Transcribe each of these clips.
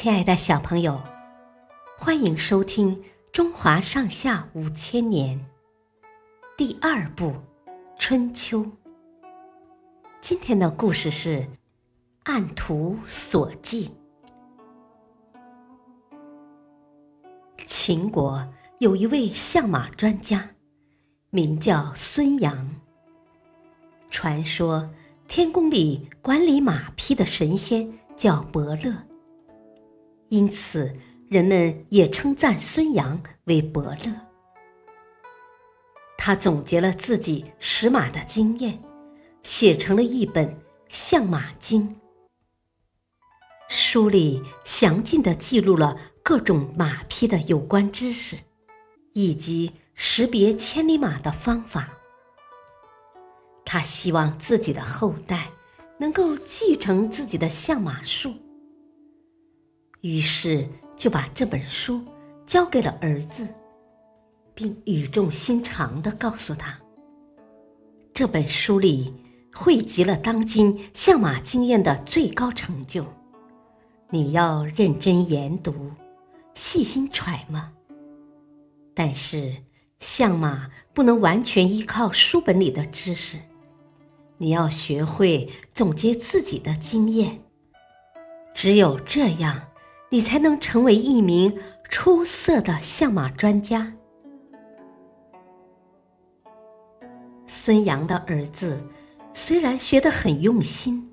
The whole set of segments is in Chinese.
亲爱的小朋友，欢迎收听《中华上下五千年》第二部《春秋》。今天的故事是《按图索骥》。秦国有一位相马专家，名叫孙阳。传说天宫里管理马匹的神仙叫伯乐。因此，人们也称赞孙阳为伯乐。他总结了自己识马的经验，写成了一本《相马经》。书里详尽的记录了各种马匹的有关知识，以及识别千里马的方法。他希望自己的后代能够继承自己的相马术。于是就把这本书交给了儿子，并语重心长的告诉他：“这本书里汇集了当今相马经验的最高成就，你要认真研读，细心揣摩。但是相马不能完全依靠书本里的知识，你要学会总结自己的经验，只有这样。”你才能成为一名出色的相马专家。孙杨的儿子虽然学得很用心，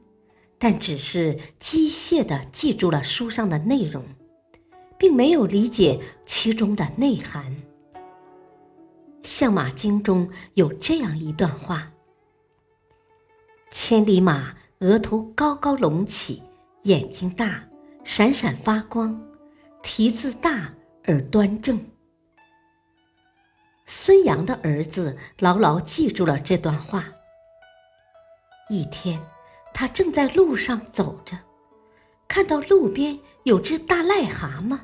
但只是机械的记住了书上的内容，并没有理解其中的内涵。《相马经》中有这样一段话：“千里马额头高高隆起，眼睛大。”闪闪发光，蹄子大而端正。孙杨的儿子牢牢记住了这段话。一天，他正在路上走着，看到路边有只大癞蛤蟆，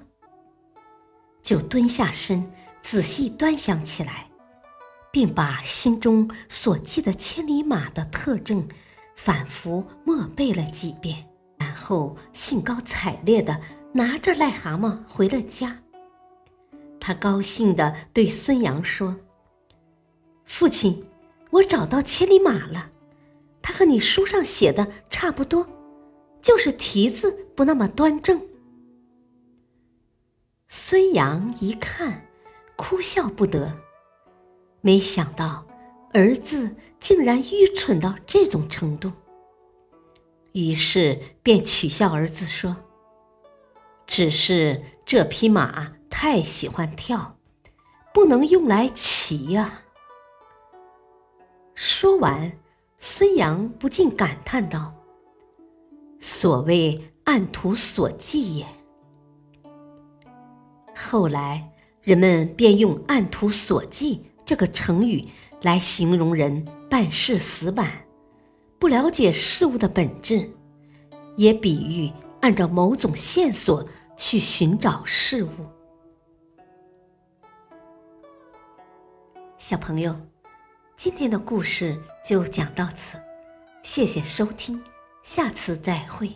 就蹲下身仔细端详起来，并把心中所记的千里马的特征反复默背了几遍。然后兴高采烈的拿着癞蛤蟆回了家。他高兴的对孙杨说：“父亲，我找到千里马了，它和你书上写的差不多，就是蹄子不那么端正。”孙杨一看，哭笑不得，没想到儿子竟然愚蠢到这种程度。于是便取笑儿子说：“只是这匹马太喜欢跳，不能用来骑呀。”说完，孙杨不禁感叹道：“所谓按图索骥也。”后来人们便用“按图索骥”这个成语来形容人办事死板。不了解事物的本质，也比喻按照某种线索去寻找事物。小朋友，今天的故事就讲到此，谢谢收听，下次再会。